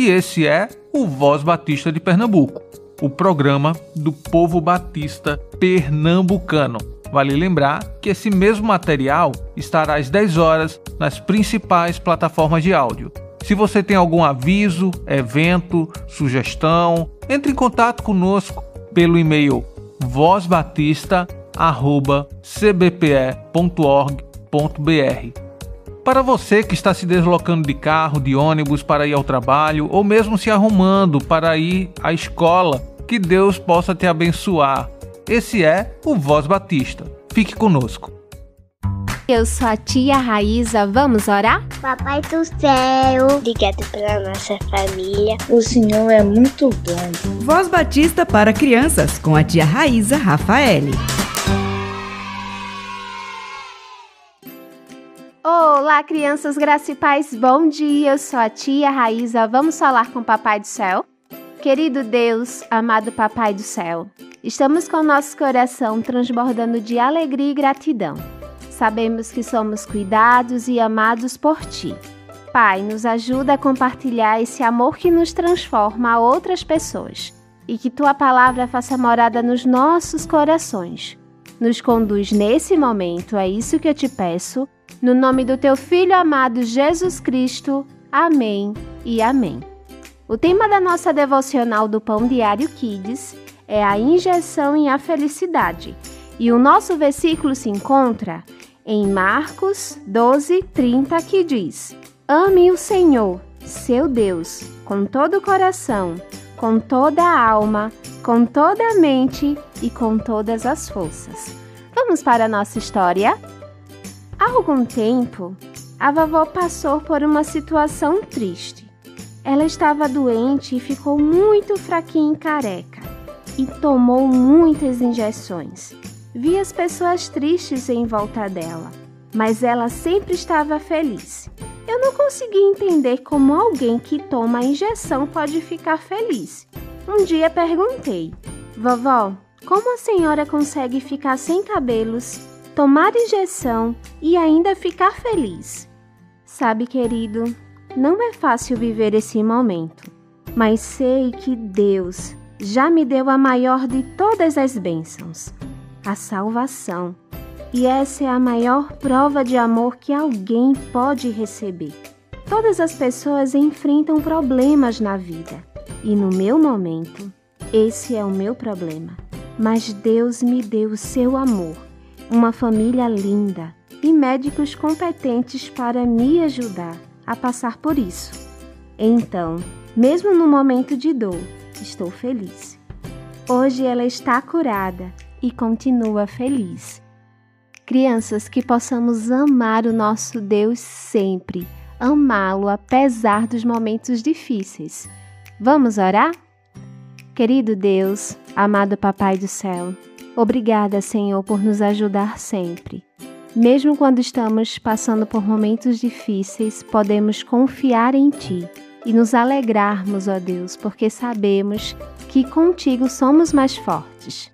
e esse é o Voz Batista de Pernambuco, o programa do povo batista pernambucano. Vale lembrar que esse mesmo material estará às 10 horas nas principais plataformas de áudio. Se você tem algum aviso, evento, sugestão, entre em contato conosco pelo e-mail vozbatista@cbpe.org.br. Para você que está se deslocando de carro, de ônibus para ir ao trabalho ou mesmo se arrumando para ir à escola, que Deus possa te abençoar. Esse é o Voz Batista. Fique conosco. Eu sou a tia Raíza, vamos orar? Papai do céu, obrigado pela nossa família. O Senhor é muito bom. Voz Batista para crianças com a tia Raíza Rafaele. Olá, crianças paz, bom dia. Eu sou a tia Raíza. Vamos falar com o Papai do Céu? Querido Deus, amado Papai do Céu, estamos com nosso coração transbordando de alegria e gratidão. Sabemos que somos cuidados e amados por Ti. Pai, nos ajuda a compartilhar esse amor que nos transforma a outras pessoas e que Tua palavra faça morada nos nossos corações. Nos conduz nesse momento, é isso que eu te peço no nome do teu Filho amado Jesus Cristo. Amém e amém. O tema da nossa devocional do Pão Diário Kids é a injeção em a felicidade. E o nosso versículo se encontra em Marcos 12, 30, que diz: Ame o Senhor, seu Deus, com todo o coração, com toda a alma, com toda a mente e com todas as forças. Vamos para a nossa história? Há algum tempo, a vovó passou por uma situação triste. Ela estava doente e ficou muito fraquinha e careca, e tomou muitas injeções. Vi as pessoas tristes em volta dela, mas ela sempre estava feliz. Eu não consegui entender como alguém que toma a injeção pode ficar feliz. Um dia perguntei: Vovó, como a senhora consegue ficar sem cabelos tomar injeção e ainda ficar feliz. Sabe, querido, não é fácil viver esse momento, mas sei que Deus já me deu a maior de todas as bênçãos, a salvação. E essa é a maior prova de amor que alguém pode receber. Todas as pessoas enfrentam problemas na vida, e no meu momento, esse é o meu problema. Mas Deus me deu o seu amor uma família linda e médicos competentes para me ajudar a passar por isso. Então, mesmo no momento de dor, estou feliz. Hoje ela está curada e continua feliz. Crianças, que possamos amar o nosso Deus sempre, amá-lo apesar dos momentos difíceis. Vamos orar? Querido Deus, amado Papai do céu, Obrigada, Senhor, por nos ajudar sempre. Mesmo quando estamos passando por momentos difíceis, podemos confiar em Ti e nos alegrarmos, ó Deus, porque sabemos que contigo somos mais fortes.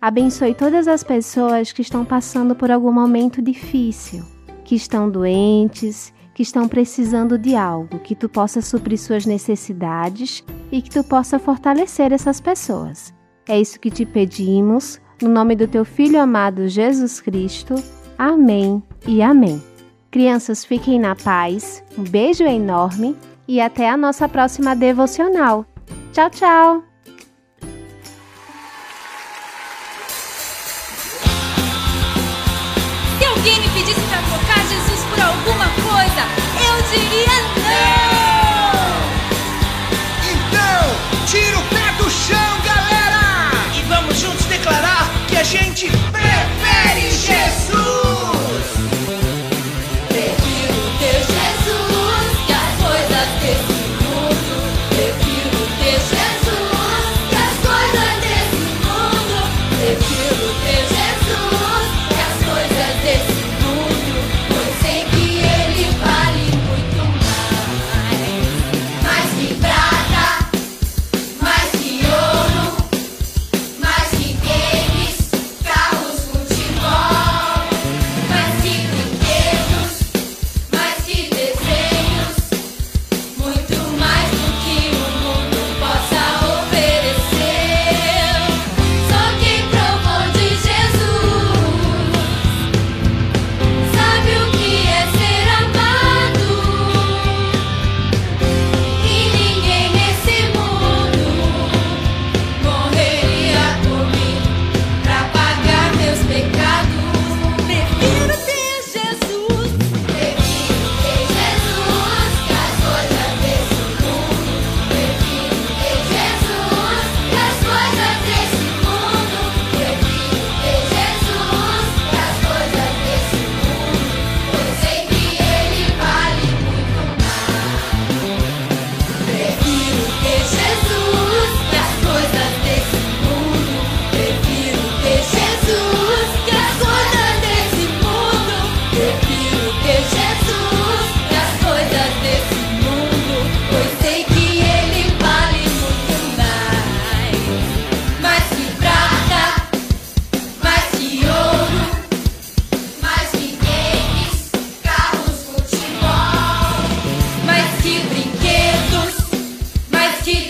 Abençoe todas as pessoas que estão passando por algum momento difícil, que estão doentes, que estão precisando de algo, que tu possa suprir suas necessidades e que tu possa fortalecer essas pessoas. É isso que te pedimos no nome do teu Filho amado Jesus Cristo. Amém e amém. Crianças, fiquem na paz. Um beijo enorme e até a nossa próxima devocional. Tchau, tchau!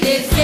It's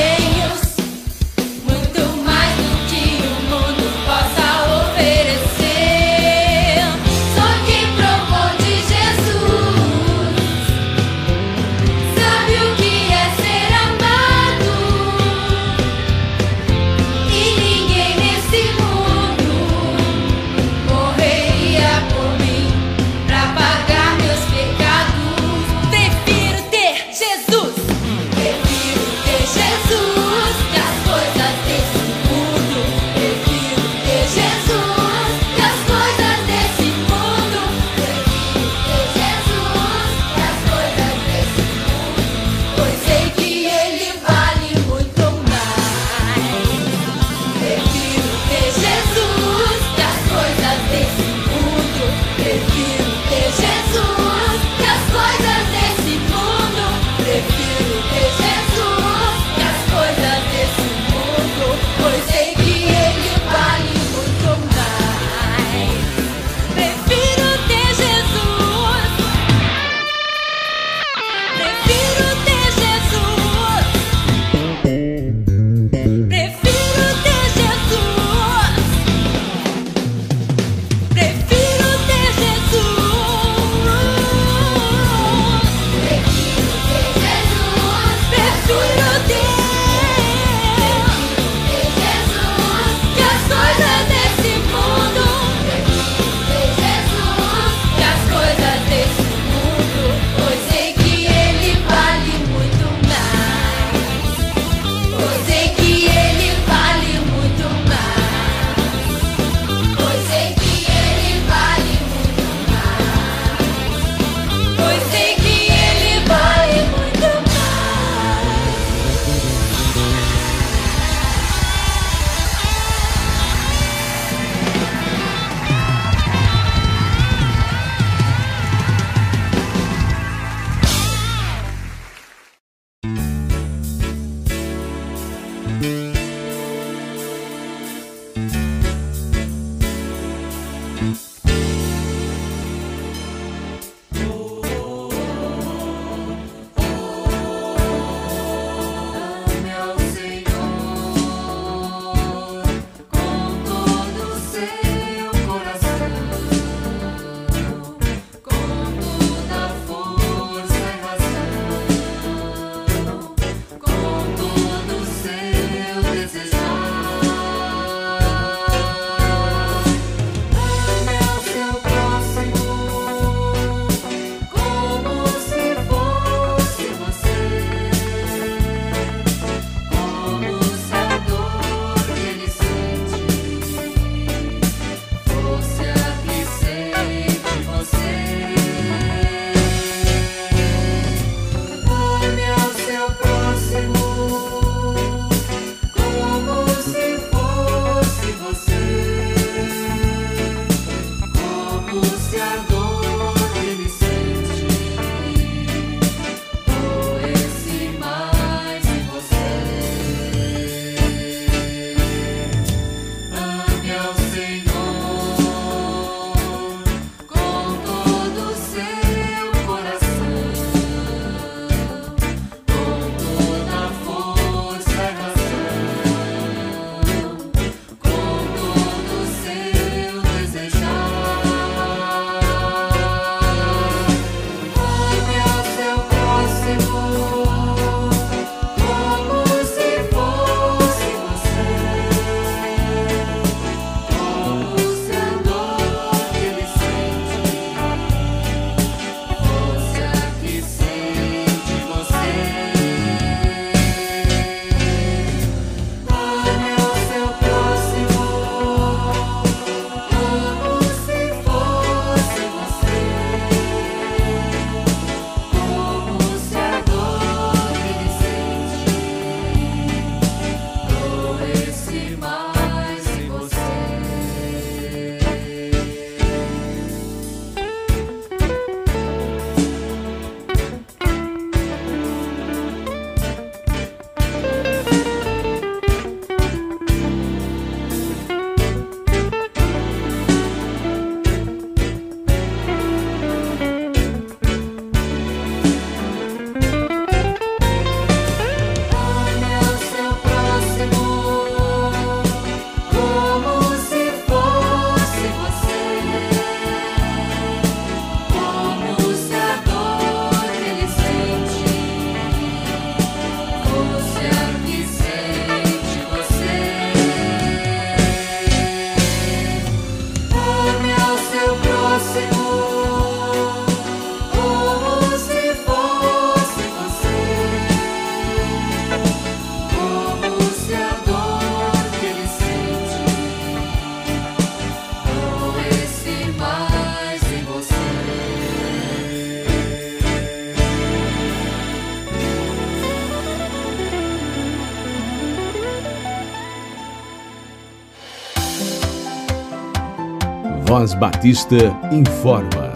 Voz Batista informa.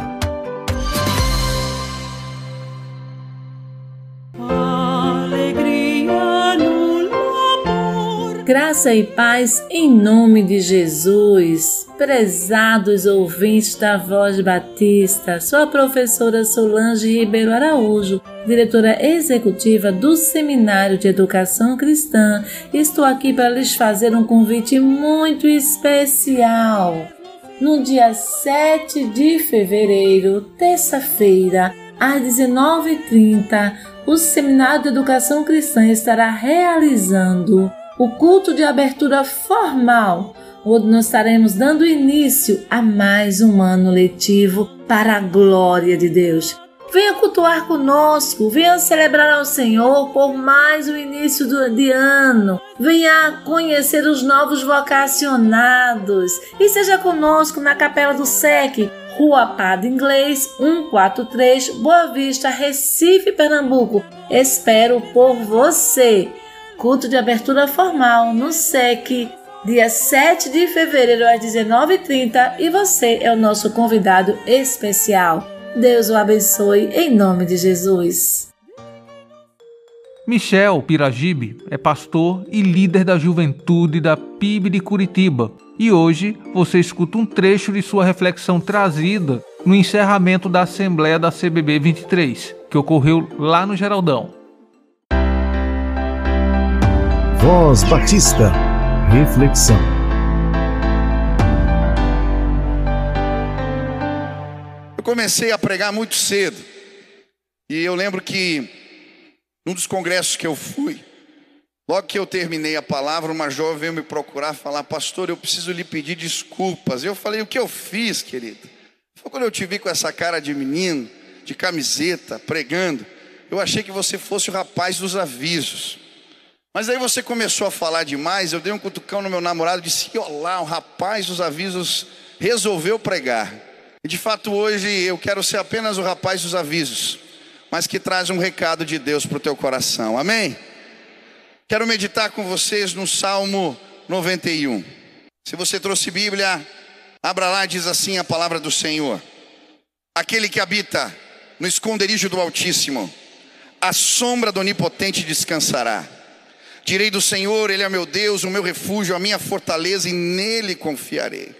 Graça e paz em nome de Jesus. Prezados ouvintes da Voz Batista, sou a professora Solange Ribeiro Araújo, diretora executiva do Seminário de Educação Cristã. Estou aqui para lhes fazer um convite muito especial. No dia 7 de fevereiro, terça-feira, às 19h30, o Seminário de Educação Cristã estará realizando o culto de abertura formal, onde nós estaremos dando início a mais um ano letivo para a glória de Deus. Venha cultuar conosco, venha celebrar ao Senhor por mais um início do, de ano. Venha conhecer os novos vocacionados e seja conosco na Capela do SEC, Rua Padre Inglês, 143, Boa Vista, Recife, Pernambuco. Espero por você culto de abertura formal no SEC, dia 7 de fevereiro às 19h30 e você é o nosso convidado especial. Deus o abençoe em nome de Jesus. Michel Piragibe é pastor e líder da juventude da PIB de Curitiba. E hoje você escuta um trecho de sua reflexão trazida no encerramento da Assembleia da CBB 23, que ocorreu lá no Geraldão. Voz Batista. Reflexão. Eu comecei a pregar muito cedo. E eu lembro que num dos congressos que eu fui, logo que eu terminei a palavra, uma jovem veio me procurar falar: "Pastor, eu preciso lhe pedir desculpas". Eu falei: "O que eu fiz, querido?" Foi quando eu te vi com essa cara de menino, de camiseta, pregando, eu achei que você fosse o rapaz dos avisos. Mas aí você começou a falar demais, eu dei um cutucão no meu namorado e disse: Olá, o rapaz dos avisos resolveu pregar. E de fato hoje eu quero ser apenas o rapaz dos avisos, mas que traz um recado de Deus para o teu coração. Amém? Quero meditar com vocês no Salmo 91. Se você trouxe Bíblia, abra lá, diz assim a palavra do Senhor: Aquele que habita no esconderijo do Altíssimo, a sombra do Onipotente descansará. Direi do Senhor, Ele é meu Deus, o meu refúgio, a minha fortaleza, e nele confiarei.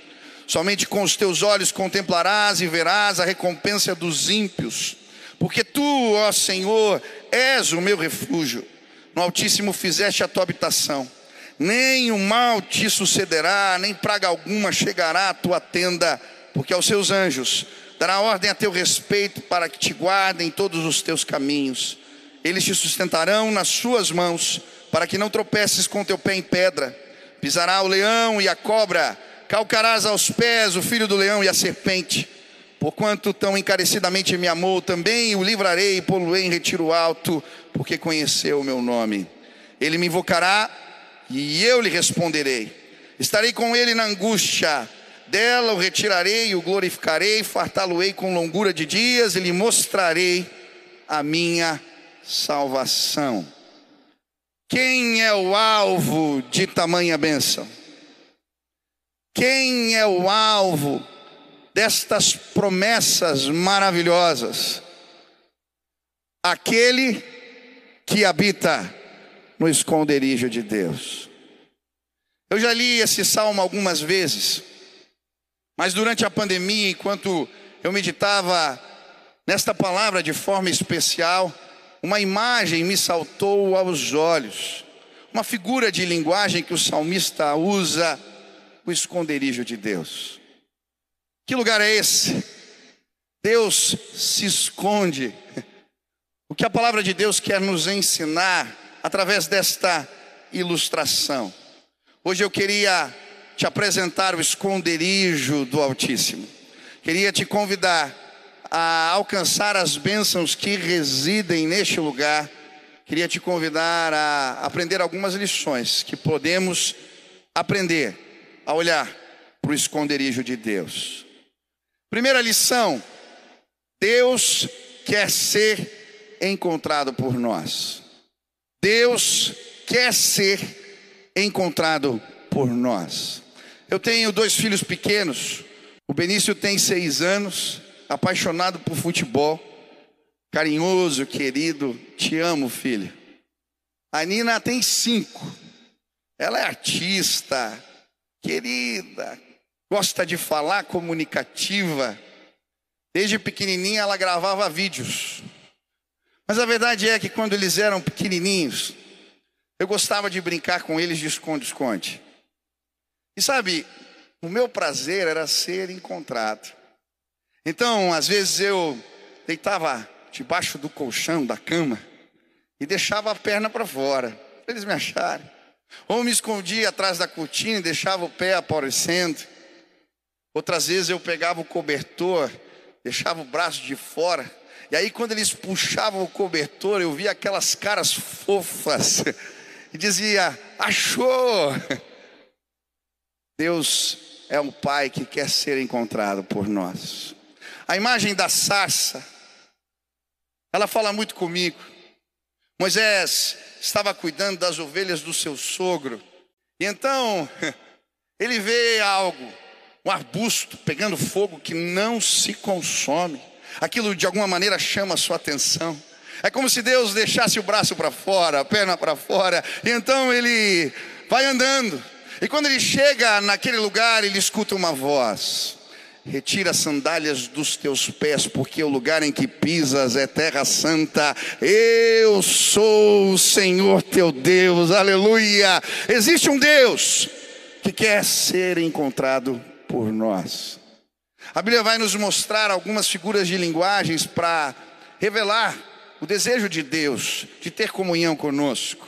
Somente com os teus olhos contemplarás e verás a recompensa dos ímpios. Porque tu, ó Senhor, és o meu refúgio. No Altíssimo fizeste a tua habitação. Nem o mal te sucederá, nem praga alguma chegará à tua tenda, porque aos seus anjos dará ordem a teu respeito para que te guardem todos os teus caminhos. Eles te sustentarão nas suas mãos para que não tropeces com teu pé em pedra. Pisará o leão e a cobra, calcarás aos pés o filho do leão e a serpente. Porquanto tão encarecidamente me amou, também o livrarei e poluei em retiro alto, porque conheceu o meu nome. Ele me invocará e eu lhe responderei. Estarei com ele na angústia, dela o retirarei o glorificarei, fartá-lo-ei com longura de dias e lhe mostrarei a minha salvação. Quem é o alvo de tamanha bênção? Quem é o alvo destas promessas maravilhosas? Aquele que habita no esconderijo de Deus. Eu já li esse salmo algumas vezes, mas durante a pandemia, enquanto eu meditava nesta palavra de forma especial, uma imagem me saltou aos olhos, uma figura de linguagem que o salmista usa, o esconderijo de Deus. Que lugar é esse? Deus se esconde. O que a palavra de Deus quer nos ensinar através desta ilustração. Hoje eu queria te apresentar o esconderijo do Altíssimo. Queria te convidar a alcançar as bênçãos que residem neste lugar, queria te convidar a aprender algumas lições que podemos aprender a olhar para o esconderijo de Deus. Primeira lição: Deus quer ser encontrado por nós. Deus quer ser encontrado por nós. Eu tenho dois filhos pequenos. O Benício tem seis anos, apaixonado por futebol, carinhoso, querido. Te amo, filho. A Nina tem cinco. Ela é artista, querida, gosta de falar, comunicativa. Desde pequenininha ela gravava vídeos. Mas a verdade é que quando eles eram pequenininhos, eu gostava de brincar com eles de esconde-esconde. E sabe, o meu prazer era ser encontrado. Então, às vezes eu deitava debaixo do colchão da cama e deixava a perna para fora, para eles me acharem. Ou me escondia atrás da cortina e deixava o pé aparecendo. Outras vezes eu pegava o cobertor, deixava o braço de fora. E aí, quando eles puxavam o cobertor, eu via aquelas caras fofas e dizia: Achou! Deus é um Pai que quer ser encontrado por nós. A imagem da sarça, ela fala muito comigo. Moisés estava cuidando das ovelhas do seu sogro, e então ele vê algo, um arbusto pegando fogo que não se consome. Aquilo de alguma maneira chama a sua atenção. É como se Deus deixasse o braço para fora, a perna para fora, e então ele vai andando. E quando ele chega naquele lugar, ele escuta uma voz: Retira as sandálias dos teus pés, porque o lugar em que pisas é terra santa. Eu sou o Senhor teu Deus, aleluia. Existe um Deus que quer ser encontrado por nós. A Bíblia vai nos mostrar algumas figuras de linguagens para revelar o desejo de Deus de ter comunhão conosco.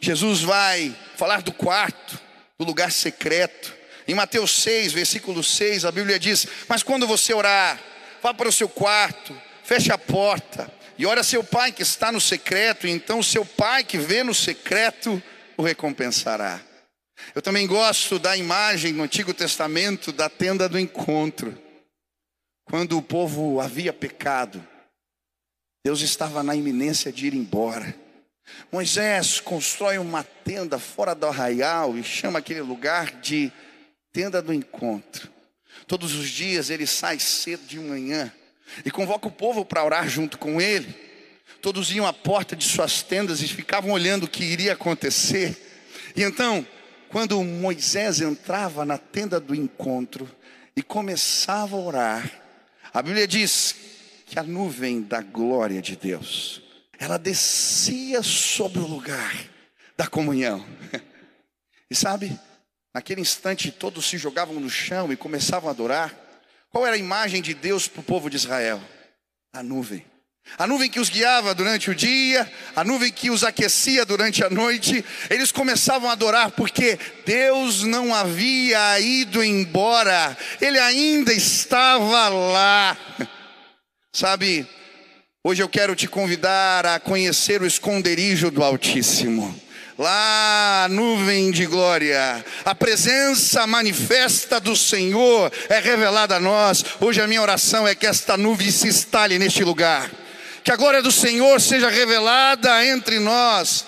Jesus vai falar do quarto, do lugar secreto. Em Mateus 6, versículo 6, a Bíblia diz: Mas quando você orar, vá para o seu quarto, feche a porta e ora seu pai que está no secreto, e então seu pai que vê no secreto o recompensará. Eu também gosto da imagem no Antigo Testamento da tenda do encontro. Quando o povo havia pecado, Deus estava na iminência de ir embora. Moisés constrói uma tenda fora do arraial e chama aquele lugar de tenda do encontro. Todos os dias ele sai cedo de manhã e convoca o povo para orar junto com ele. Todos iam à porta de suas tendas e ficavam olhando o que iria acontecer. E então, quando Moisés entrava na tenda do encontro e começava a orar, a Bíblia diz que a nuvem da glória de Deus ela descia sobre o lugar da comunhão. E sabe, naquele instante todos se jogavam no chão e começavam a adorar. Qual era a imagem de Deus para o povo de Israel? A nuvem. A nuvem que os guiava durante o dia, a nuvem que os aquecia durante a noite, eles começavam a adorar porque Deus não havia ido embora, Ele ainda estava lá. Sabe, Hoje eu quero te convidar a conhecer o esconderijo do Altíssimo. Lá, nuvem de glória, a presença manifesta do Senhor é revelada a nós. Hoje a minha oração é que esta nuvem se instale neste lugar, que a glória do Senhor seja revelada entre nós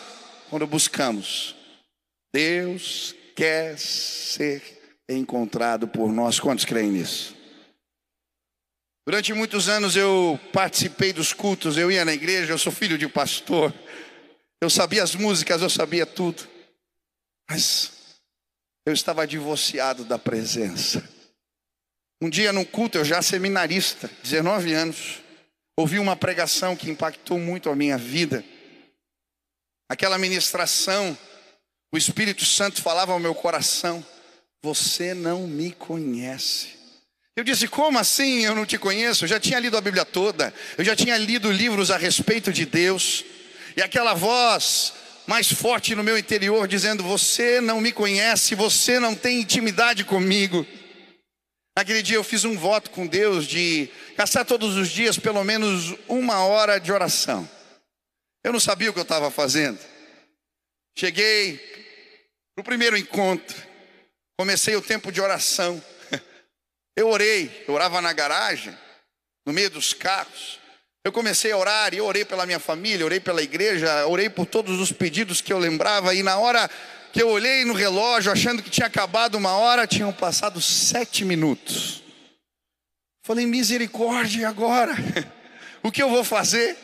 quando buscamos. Deus quer ser encontrado por nós. Quantos creem nisso? Durante muitos anos eu participei dos cultos, eu ia na igreja, eu sou filho de pastor. Eu sabia as músicas, eu sabia tudo. Mas eu estava divorciado da presença. Um dia num culto, eu já seminarista, 19 anos, ouvi uma pregação que impactou muito a minha vida. Aquela ministração, o Espírito Santo falava ao meu coração: Você não me conhece. Eu disse: Como assim eu não te conheço? Eu já tinha lido a Bíblia toda, eu já tinha lido livros a respeito de Deus, e aquela voz mais forte no meu interior dizendo: Você não me conhece, você não tem intimidade comigo. Naquele dia eu fiz um voto com Deus de gastar todos os dias pelo menos uma hora de oração. Eu não sabia o que eu estava fazendo. Cheguei no primeiro encontro, comecei o tempo de oração. Eu orei, eu orava na garagem, no meio dos carros. Eu comecei a orar e eu orei pela minha família, orei pela igreja, orei por todos os pedidos que eu lembrava. E na hora que eu olhei no relógio, achando que tinha acabado uma hora, tinham passado sete minutos. Falei, misericórdia, agora? O que eu vou fazer?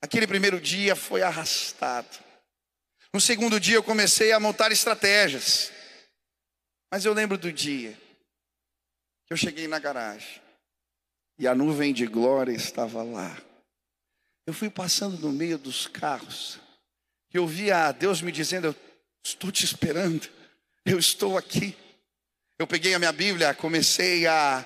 Aquele primeiro dia foi arrastado. No segundo dia eu comecei a montar estratégias. Mas eu lembro do dia que eu cheguei na garagem e a nuvem de glória estava lá. Eu fui passando no meio dos carros e eu via Deus me dizendo: Eu estou te esperando, eu estou aqui. Eu peguei a minha Bíblia, comecei a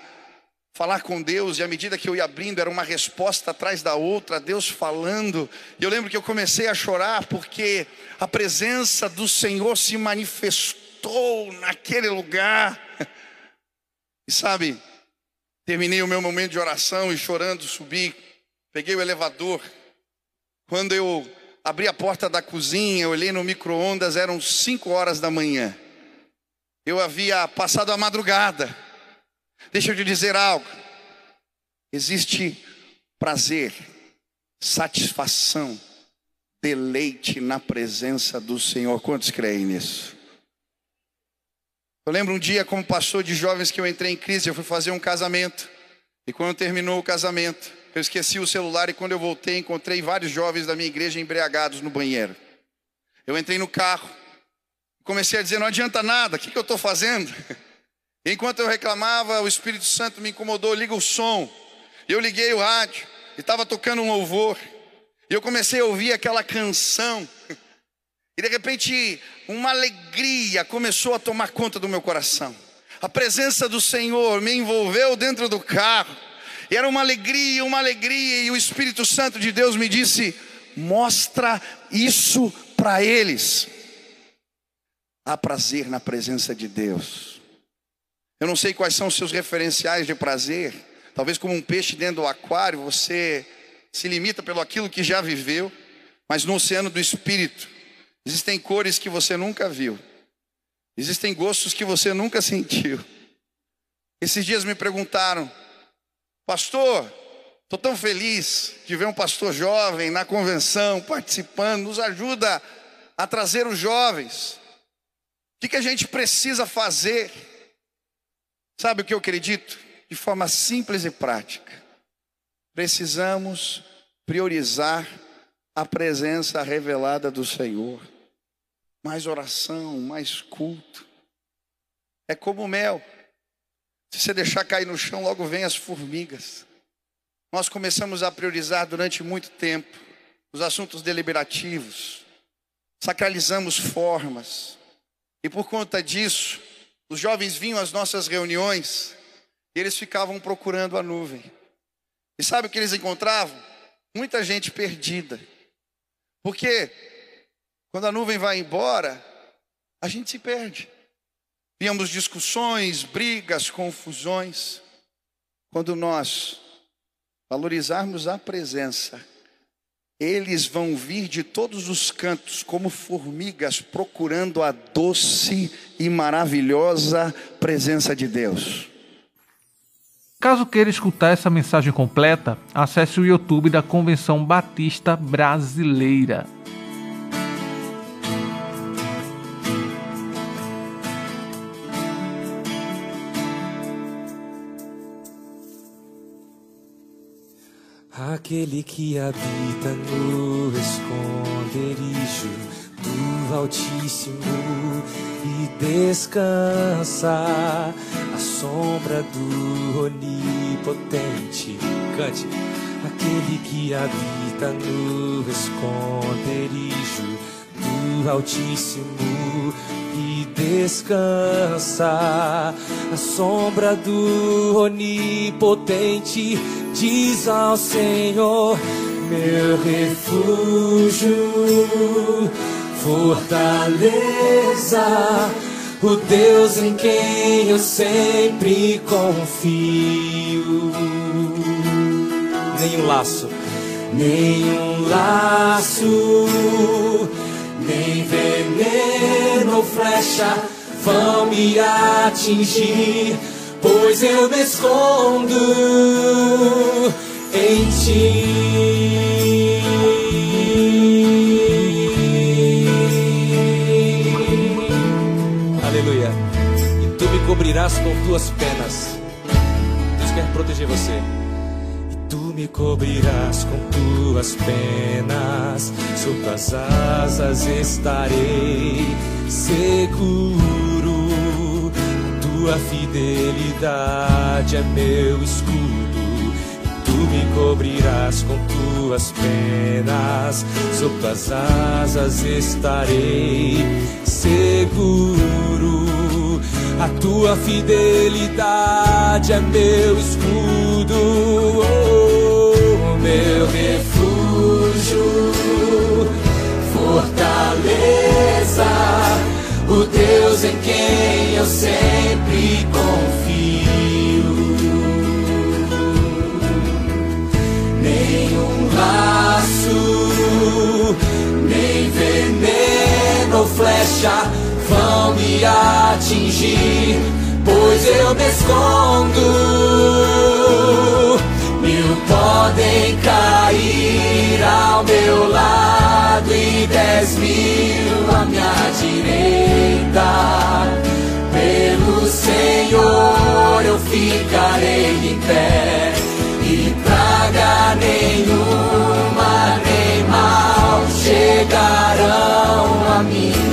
falar com Deus, e à medida que eu ia abrindo, era uma resposta atrás da outra, Deus falando. E eu lembro que eu comecei a chorar porque a presença do Senhor se manifestou naquele lugar. E sabe, Terminei o meu momento de oração e chorando, subi, peguei o elevador. Quando eu abri a porta da cozinha, olhei no micro-ondas, eram cinco horas da manhã. Eu havia passado a madrugada. Deixa eu te dizer algo. Existe prazer, satisfação, deleite na presença do Senhor. Quantos creem nisso? Eu lembro um dia, como pastor de jovens, que eu entrei em crise. Eu fui fazer um casamento. E quando terminou o casamento, eu esqueci o celular. E quando eu voltei, encontrei vários jovens da minha igreja embriagados no banheiro. Eu entrei no carro. Comecei a dizer: não adianta nada, o que, que eu estou fazendo? Enquanto eu reclamava, o Espírito Santo me incomodou: liga o som. Eu liguei o rádio e estava tocando um louvor. E eu comecei a ouvir aquela canção. E de repente, uma alegria começou a tomar conta do meu coração. A presença do Senhor me envolveu dentro do carro. E era uma alegria, uma alegria. E o Espírito Santo de Deus me disse: mostra isso para eles. Há prazer na presença de Deus. Eu não sei quais são os seus referenciais de prazer. Talvez como um peixe dentro do aquário, você se limita pelo aquilo que já viveu, mas no oceano do espírito Existem cores que você nunca viu. Existem gostos que você nunca sentiu. Esses dias me perguntaram, pastor, estou tão feliz de ver um pastor jovem na convenção, participando, nos ajuda a trazer os jovens. O que, que a gente precisa fazer? Sabe o que eu acredito? De forma simples e prática. Precisamos priorizar a presença revelada do Senhor mais oração, mais culto. É como mel. Se você deixar cair no chão, logo vem as formigas. Nós começamos a priorizar durante muito tempo os assuntos deliberativos, sacralizamos formas, e por conta disso, os jovens vinham às nossas reuniões e eles ficavam procurando a nuvem. E sabe o que eles encontravam? Muita gente perdida. Porque quando a nuvem vai embora, a gente se perde. Víamos discussões, brigas, confusões. Quando nós valorizarmos a presença, eles vão vir de todos os cantos, como formigas, procurando a doce e maravilhosa presença de Deus. Caso queira escutar essa mensagem completa, acesse o YouTube da Convenção Batista Brasileira. Aquele que habita no esconderijo do Altíssimo e descansa à sombra do Onipotente. Cante. Aquele que habita no esconderijo Altíssimo e descansa à sombra do Onipotente diz ao Senhor, meu refúgio, fortaleza, o Deus em quem eu sempre confio. Nenhum laço, nenhum laço, veneno ou flecha vão me atingir, pois eu me escondo em ti. Aleluia. E tu me cobrirás com tuas penas. Deus quer proteger você. Tu me cobrirás com tuas penas. Sob tuas asas estarei seguro. A tua fidelidade é meu escudo. Tu me cobrirás com tuas penas. Sob tuas asas estarei seguro. A tua fidelidade é meu escudo, oh, meu refúgio, fortaleza, o Deus em quem eu sempre confio. Nenhum laço, nem veneno ou flecha vão me atingir, pois eu me escondo. Mil podem cair ao meu lado e dez mil à minha direita. Pelo Senhor eu ficarei em pé e praga nenhuma nem mal chegarão a minha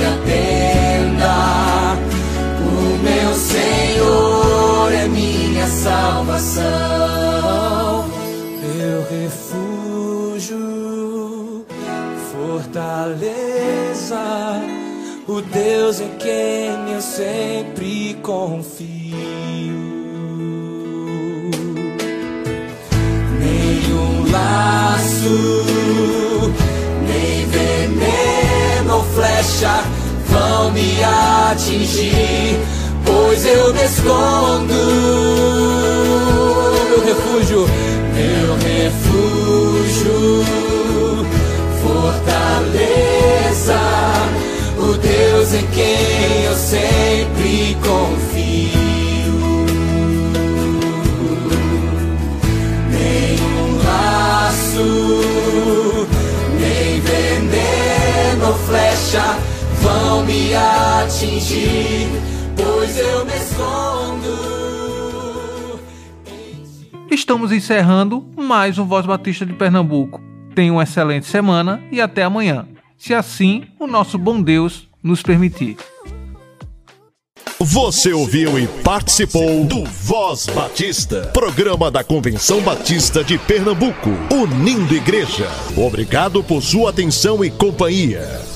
salvação, meu refúgio, fortaleza, o Deus em quem eu sempre confio. Nenhum laço, nem veneno ou flecha vão me atingir, pois eu me flecha vão me atingir, pois eu me escondo. Estamos encerrando mais um Voz Batista de Pernambuco. Tenha uma excelente semana e até amanhã, se assim o nosso bom Deus nos permitir. Você ouviu e participou do Voz Batista, programa da Convenção Batista de Pernambuco, unindo igreja. Obrigado por sua atenção e companhia.